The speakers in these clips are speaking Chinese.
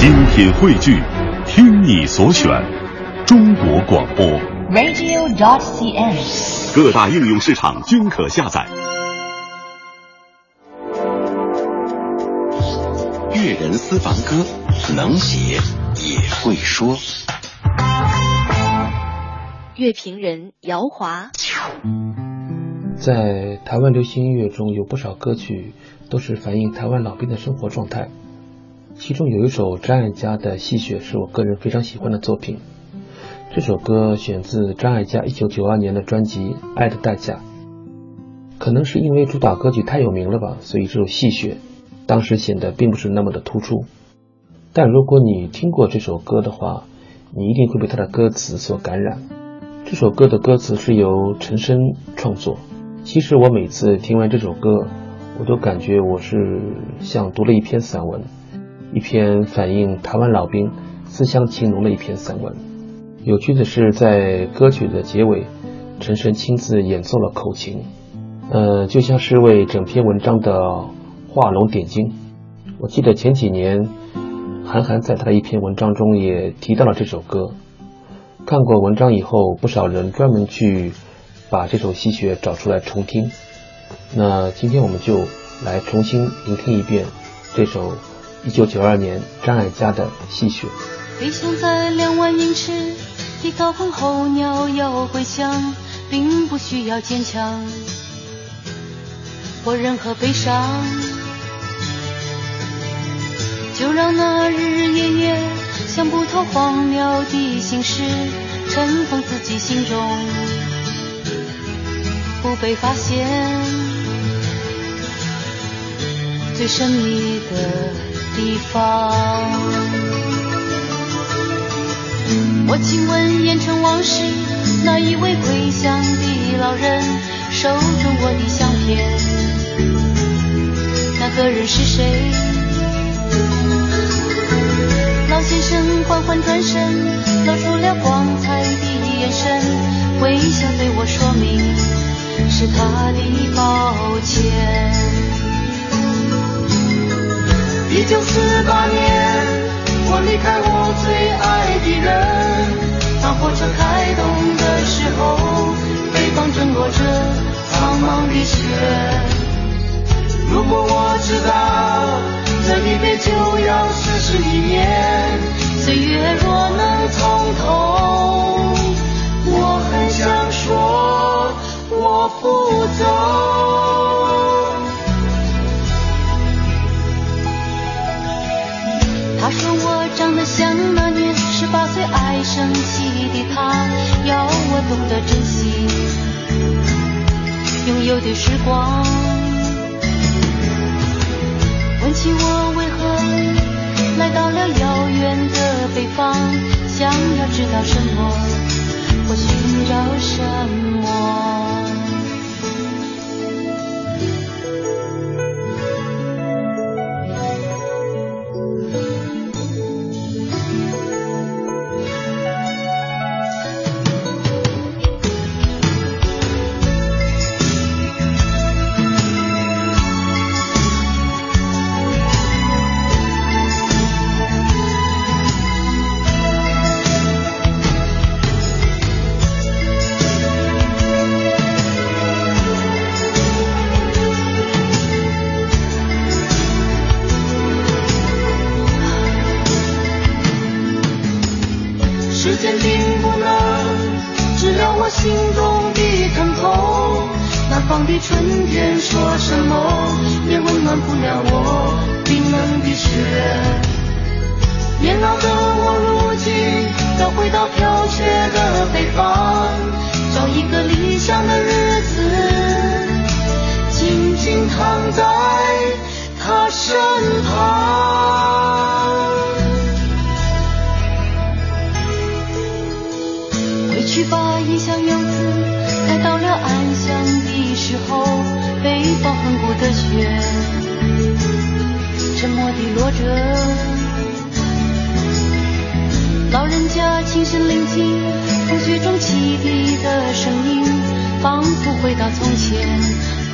精品汇聚，听你所选，中国广播。radio.dot.cn，。各大应用市场均可下载。粤人私房歌，能写也会说。乐评人姚华，在台湾流行音乐中，有不少歌曲都是反映台湾老兵的生活状态。其中有一首张艾嘉的《戏谑》是我个人非常喜欢的作品。这首歌选自张艾嘉1992年的专辑《爱的代价》。可能是因为主打歌曲太有名了吧，所以这首《戏谑》当时显得并不是那么的突出。但如果你听过这首歌的话，你一定会被它的歌词所感染。这首歌的歌词是由陈升创作。其实我每次听完这首歌，我都感觉我是像读了一篇散文。一篇反映台湾老兵思乡情浓的一篇散文。有趣的是，在歌曲的结尾，陈升亲自演奏了口琴，呃，就像是为整篇文章的画龙点睛。我记得前几年，韩寒在他的一篇文章中也提到了这首歌。看过文章以后，不少人专门去把这首戏谑找出来重听。那今天我们就来重新聆听一遍这首。一九九二年，张艾嘉的《戏谑》。飞翔在两万英尺的高空候鸟要归乡，并不需要坚强或任何悲伤，就让那日日夜夜想不透荒谬的心事尘封自己心中，不被发现最神秘的。地方，我亲吻烟尘往事，那一位归乡的老人手中我的相片，那个人是谁？老先生缓缓转身，露出了光彩的眼神，微笑对我说明是他的抱歉。一九四八年，我离开我最爱的人。当火车开动的时候，北方正落着苍茫的雪。如果我知道这一别就要逝世一年，岁月若能从头，我很想说，我不走。生气的他，要我懂得珍惜拥有的时光。问起我为何来到了遥远的北方，想要知道什么或寻找什么。心中的疼痛，南方的春天说什么也温暖不了我冰冷的雪。年老的我如今要回到飘雪的北方，找一个理想的日子，静静躺在落着。老人家轻声聆听风雪中汽笛的声音，仿佛回到从前，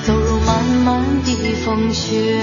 走入漫漫的风雪。